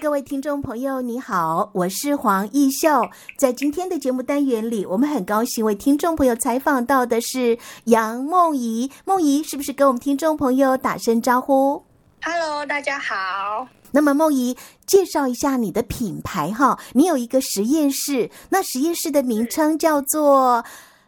各位听众朋友，你好，我是黄奕秀。在今天的节目单元里，我们很高兴为听众朋友采访到的是杨梦怡。梦怡是不是跟我们听众朋友打声招呼？Hello，大家好。那么梦怡介绍一下你的品牌哈，你有一个实验室，那实验室的名称叫做。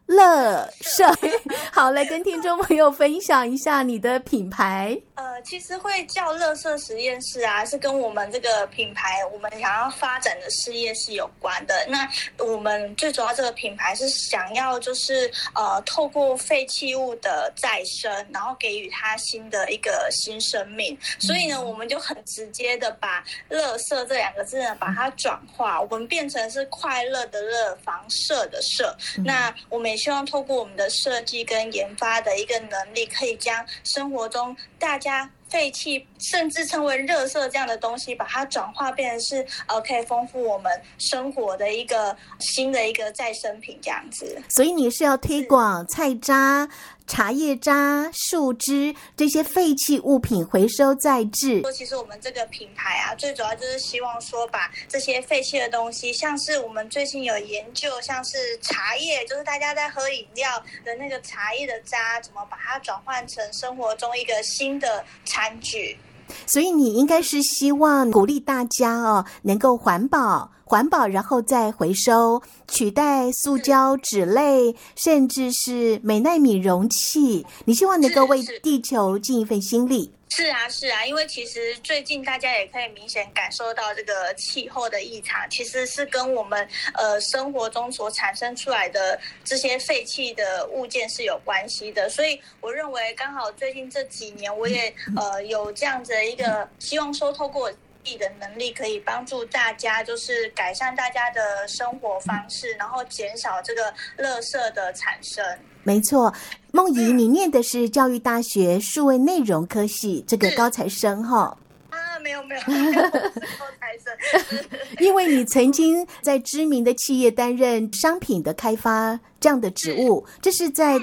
乐舍，好，来跟听众朋友分享一下你的品牌。呃，其实会叫乐舍实验室啊，是跟我们这个品牌我们想要发展的事业是有关的。那我们最主要这个品牌是想要就是呃，透过废弃物的再生，然后给予它新的一个新生命。所以呢，我们就很直接的把“乐舍”这两个字呢，把它转化，我们变成是快乐的乐，房舍的舍。那我们。希望透过我们的设计跟研发的一个能力，可以将生活中大家废弃甚至称为热色这样的东西，把它转化变成是呃，可以丰富我们生活的一个新的一个再生品这样子。所以你是要推广菜渣。茶叶渣、树枝这些废弃物品回收再制。说，其实我们这个品牌啊，最主要就是希望说，把这些废弃的东西，像是我们最近有研究，像是茶叶，就是大家在喝饮料的那个茶叶的渣，怎么把它转换成生活中一个新的餐具。所以你应该是希望鼓励大家哦，能够环保。环保，然后再回收，取代塑胶、纸类，甚至是美奈米容器。你希望能够为地球尽一份心力。是啊，是啊，因为其实最近大家也可以明显感受到这个气候的异常，其实是跟我们呃生活中所产生出来的这些废弃的物件是有关系的。所以我认为，刚好最近这几年，我也 呃有这样子的一个希望，说透过。自己的能力可以帮助大家，就是改善大家的生活方式，然后减少这个垃圾的产生。没错，梦怡，你念的是教育大学数位内容科系，这个高材生哈？啊，没有没有，没有 高材生。因为你曾经在知名的企业担任商品的开发这样的职务，这是在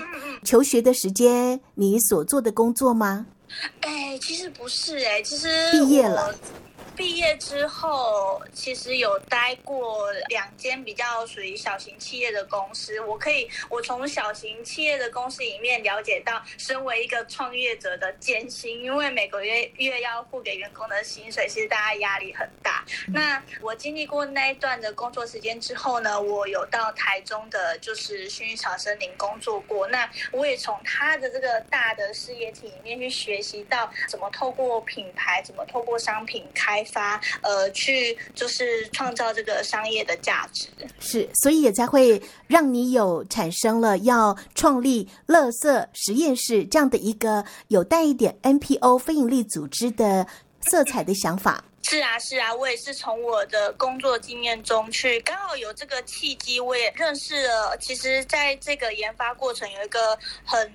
求学的时间你所做的工作吗？哎，其实不是哎，其实毕业了。毕业之后，其实有待过两间比较属于小型企业的公司。我可以，我从小型企业的公司里面了解到，身为一个创业者的艰辛，因为每个月月要付给员工的薪水，其实大家压力很大。那我经历过那一段的工作时间之后呢，我有到台中的就是薰衣草森林工作过。那我也从他的这个大的事业体里面去学习到，怎么透过品牌，怎么透过商品开。发呃，去就是创造这个商业的价值，是，所以也才会让你有产生了要创立乐色实验室这样的一个有带一点 NPO 非营利组织的色彩的想法。是啊，是啊，我也是从我的工作经验中去，刚好有这个契机，我也认识了。其实，在这个研发过程，有一个很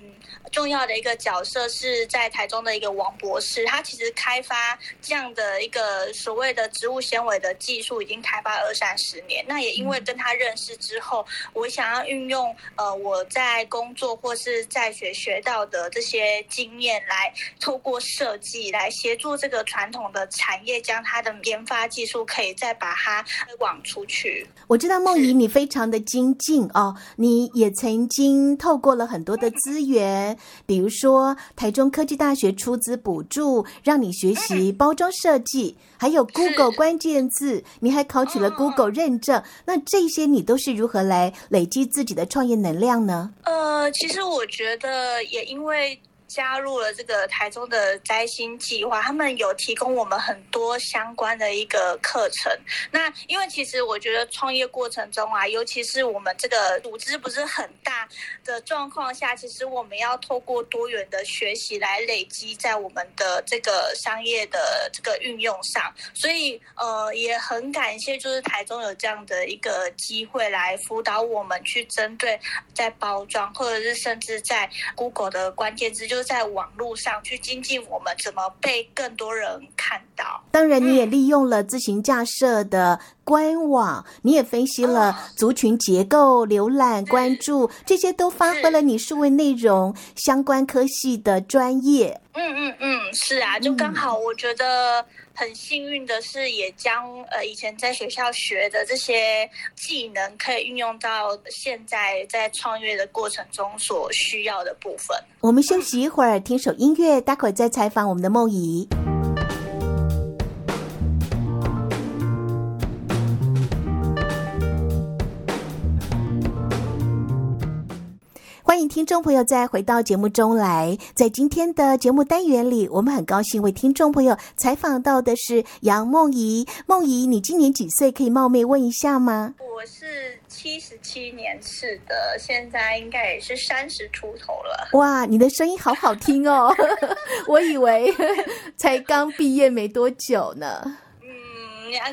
重要的一个角色，是在台中的一个王博士。他其实开发这样的一个所谓的植物纤维的技术，已经开发二三十年。那也因为跟他认识之后，我想要运用呃我在工作或是在学学到的这些经验，来透过设计来协助这个传统的产业将。它的研发技术可以再把它推广出去。我知道梦怡你非常的精进哦，你也曾经透过了很多的资源，比如说台中科技大学出资补助，让你学习包装设计，还有 Google 关键字，你还考取了 Google 认证。那这些你都是如何来累积自己的创业能量呢？呃，其实我觉得也因为。加入了这个台中的摘星计划，他们有提供我们很多相关的一个课程。那因为其实我觉得创业过程中啊，尤其是我们这个组织不是很大的状况下，其实我们要透过多元的学习来累积在我们的这个商业的这个运用上。所以呃，也很感谢就是台中有这样的一个机会来辅导我们去针对在包装，或者是甚至在 Google 的关键字就。就在网络上去精进我们怎么被更多人看到。当然，你也利用了自行架设的官网，嗯、你也分析了族群结构、浏览、关注，这些都发挥了你数位内容相关科系的专业。嗯嗯嗯，是啊，就刚好我觉得。很幸运的是，也将呃以前在学校学的这些技能，可以运用到现在在创业的过程中所需要的部分。我们休息一会儿，听首音乐，待会儿再采访我们的梦怡。欢迎听众朋友再回到节目中来。在今天的节目单元里，我们很高兴为听众朋友采访到的是杨梦怡。梦怡，你今年几岁？可以冒昧问一下吗？我是七十七年次的，现在应该也是三十出头了。哇，你的声音好好听哦！我以为才刚毕业没多久呢。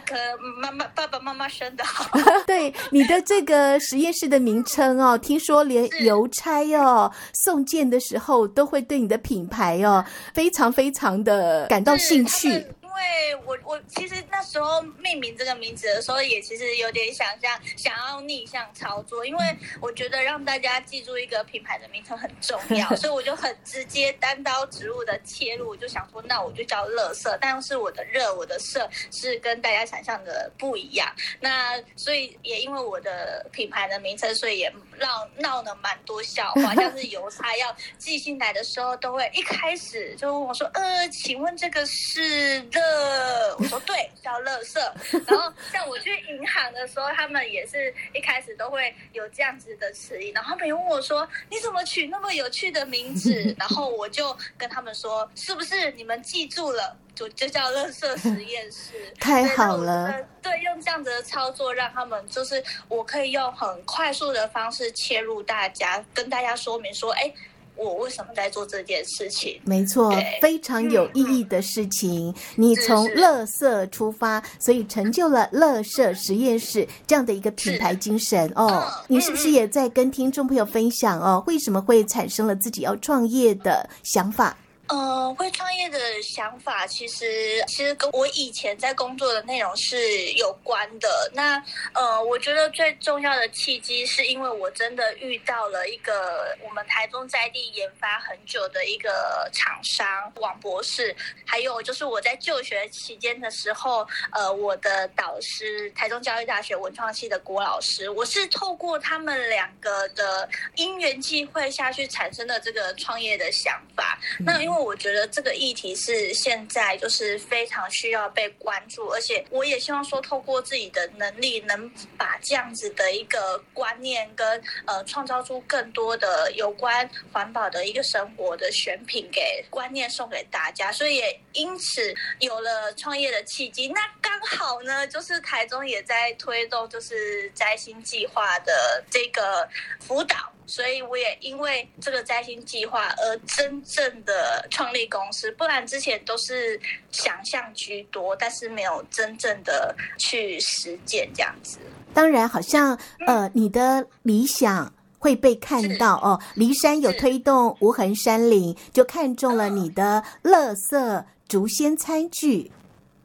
可妈妈爸爸妈妈生的好，对你的这个实验室的名称哦，听说连邮差哦送件的时候都会对你的品牌哦非常非常的感到兴趣。对，我我其实那时候命名这个名字的时候，也其实有点想象，想要逆向操作，因为我觉得让大家记住一个品牌的名称很重要，所以我就很直接单刀直入的切入，我就想说，那我就叫乐色，但是我的热，我的色是跟大家想象的不一样。那所以也因为我的品牌的名称，所以也闹闹了蛮多笑话，像是邮差要寄信来的时候，都会一开始就问我说，呃，请问这个是乐？呃，我说对，叫乐色。然后像我去银行的时候，他们也是一开始都会有这样子的词音，然后他们问我说：“你怎么取那么有趣的名字？” 然后我就跟他们说：“是不是你们记住了？就就叫乐色实验室。”太好了，对，用这样子的操作，让他们就是我可以用很快速的方式切入大家，跟大家说明说：“哎。”我为什么在做这件事情？没错，非常有意义的事情。嗯、你从乐色出发，所以成就了乐色实验室这样的一个品牌精神哦。嗯、你是不是也在跟听众朋友分享哦？为什么会产生了自己要创业的想法？呃，会创业的想法，其实其实跟我以前在工作的内容是有关的。那呃，我觉得最重要的契机，是因为我真的遇到了一个我们台中在地研发很久的一个厂商王博士，还有就是我在就学期间的时候，呃，我的导师台中教育大学文创系的郭老师，我是透过他们两个的因缘际会下去产生的这个创业的想法。那因为我觉得这个议题是现在就是非常需要被关注，而且我也希望说，透过自己的能力，能把这样子的一个观念跟呃，创造出更多的有关环保的一个生活的选品给观念送给大家，所以也因此有了创业的契机。那刚好呢，就是台中也在推动就是摘星计划的这个辅导。所以我也因为这个摘星计划而真正的创立公司，不然之前都是想象居多，但是没有真正的去实践这样子。当然，好像呃，你的理想会被看到哦。骊山有推动无痕山林，就看中了你的乐色竹纤餐具。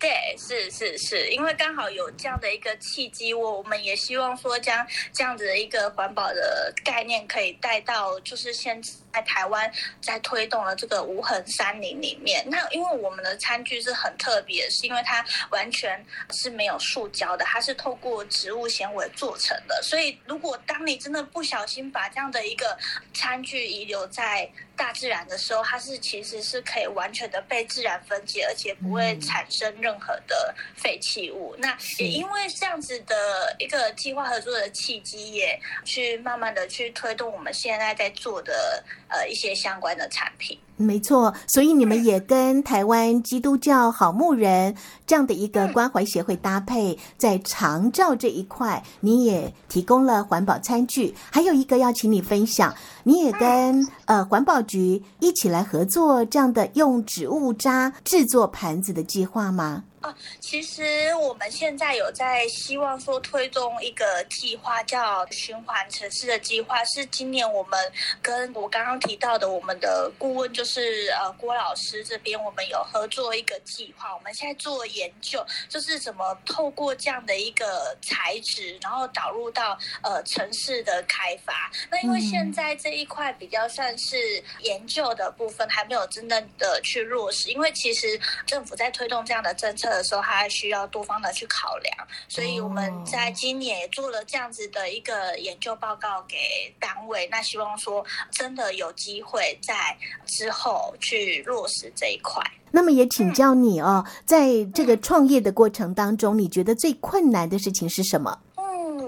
对，是是是，因为刚好有这样的一个契机，我我们也希望说将这样子的一个环保的概念可以带到，就是现在台湾在推动了这个无痕山林里面。那因为我们的餐具是很特别，是因为它完全是没有塑胶的，它是透过植物纤维做成的。所以如果当你真的不小心把这样的一个餐具遗留在大自然的时候，它是其实是可以完全的被自然分解，而且不会产生任何的废弃物。那也因为这样子的一个计划合作的契机，也去慢慢的去推动我们现在在做的呃一些相关的产品。没错，所以你们也跟台湾基督教好牧人这样的一个关怀协会搭配，在长照这一块，你也提供了环保餐具。还有一个要请你分享，你也跟呃环保局一起来合作这样的用植物渣制作盘子的计划吗？啊，其实我们现在有在希望说推动一个计划，叫循环城市的计划，是今年我们跟我刚刚提到的我们的顾问，就是呃郭老师这边，我们有合作一个计划。我们现在做研究，就是怎么透过这样的一个材质，然后导入到呃城市的开发。那因为现在这一块比较算是研究的部分，还没有真正的去落实，因为其实政府在推动这样的政策。的时候，还需要多方的去考量，所以我们在今年也做了这样子的一个研究报告给单位。那希望说，真的有机会在之后去落实这一块。那么也请教你哦，在这个创业的过程当中，你觉得最困难的事情是什么？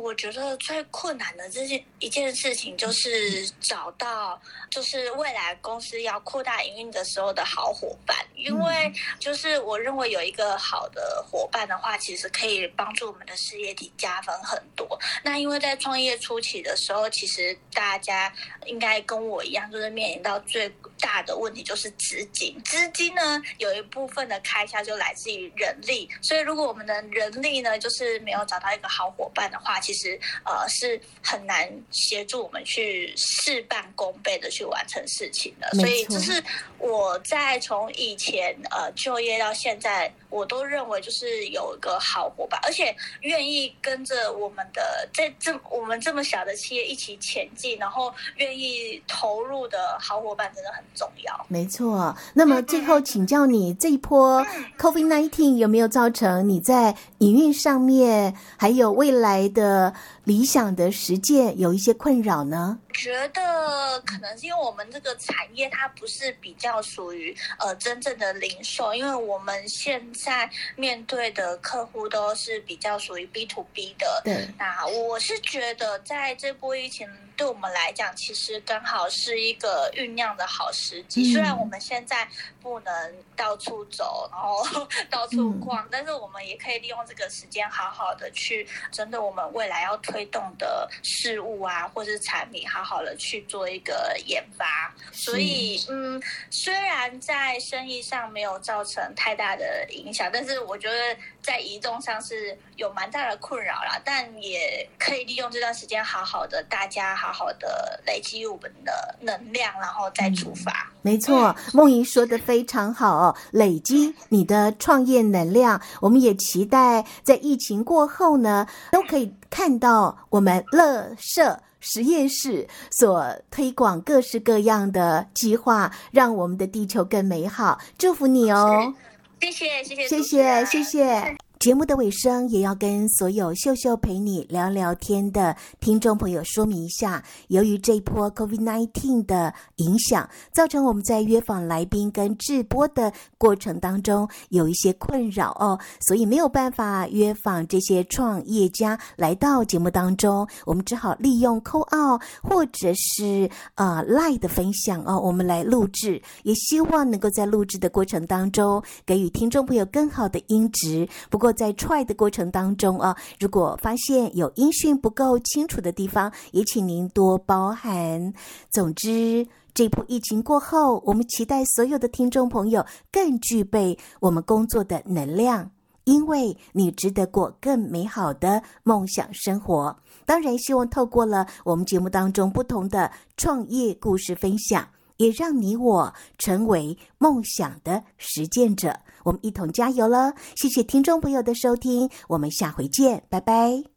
我觉得最困难的这件一件事情，就是找到就是未来公司要扩大营运的时候的好伙伴，因为就是我认为有一个好的伙伴的话，其实可以帮助我们的事业体加分很多。那因为在创业初期的时候，其实大家应该跟我一样，就是面临到最大的问题就是资金。资金呢，有一部分的开销就来自于人力，所以如果我们的人力呢，就是没有找到一个好伙伴的话，其实。呃是很难协助我们去事半功倍的去完成事情的，所以这是我在从以前呃就业到现在，我都认为就是有一个好伙伴，而且愿意跟着我们的在这我们这么小的企业一起前进，然后愿意投入的好伙伴真的很重要。没错，那么最后请教你，这一波 COVID-19 有没有造成你在营运上面还有未来的？理想的实践有一些困扰呢？觉得可能是因为我们这个产业它不是比较属于呃真正的零售，因为我们现在面对的客户都是比较属于 B to B 的。对，那我是觉得在这波疫情对我们来讲，其实刚好是一个酝酿的好时机。嗯、虽然我们现在不能到处走，然后 到处逛，嗯、但是我们也可以利用这个时间，好好的去针对我们未来要推动的事物啊，或是产品，好。好了，去做一个研发，所以嗯，虽然在生意上没有造成太大的影响，但是我觉得在移动上是有蛮大的困扰啦。但也可以利用这段时间，好好的大家好好的累积我们的能量，然后再出发。嗯、没错，梦莹说的非常好哦，累积你的创业能量。我们也期待在疫情过后呢，都可以看到我们乐舍。实验室所推广各式各样的计划，让我们的地球更美好。祝福你哦！谢谢，谢谢，谢谢，谢谢。节目的尾声，也要跟所有秀秀陪你聊聊天的听众朋友说明一下：由于这一波 COVID-19 的影响，造成我们在约访来宾跟直播的过程当中有一些困扰哦，所以没有办法约访这些创业家来到节目当中，我们只好利用 c a 或者是呃 Line 的分享哦，我们来录制，也希望能够在录制的过程当中给予听众朋友更好的音质。不过过，在 try 的过程当中啊，如果发现有音讯不够清楚的地方，也请您多包涵。总之，这波疫情过后，我们期待所有的听众朋友更具备我们工作的能量，因为你值得过更美好的梦想生活。当然，希望透过了我们节目当中不同的创业故事分享，也让你我成为梦想的实践者。我们一同加油了！谢谢听众朋友的收听，我们下回见，拜拜。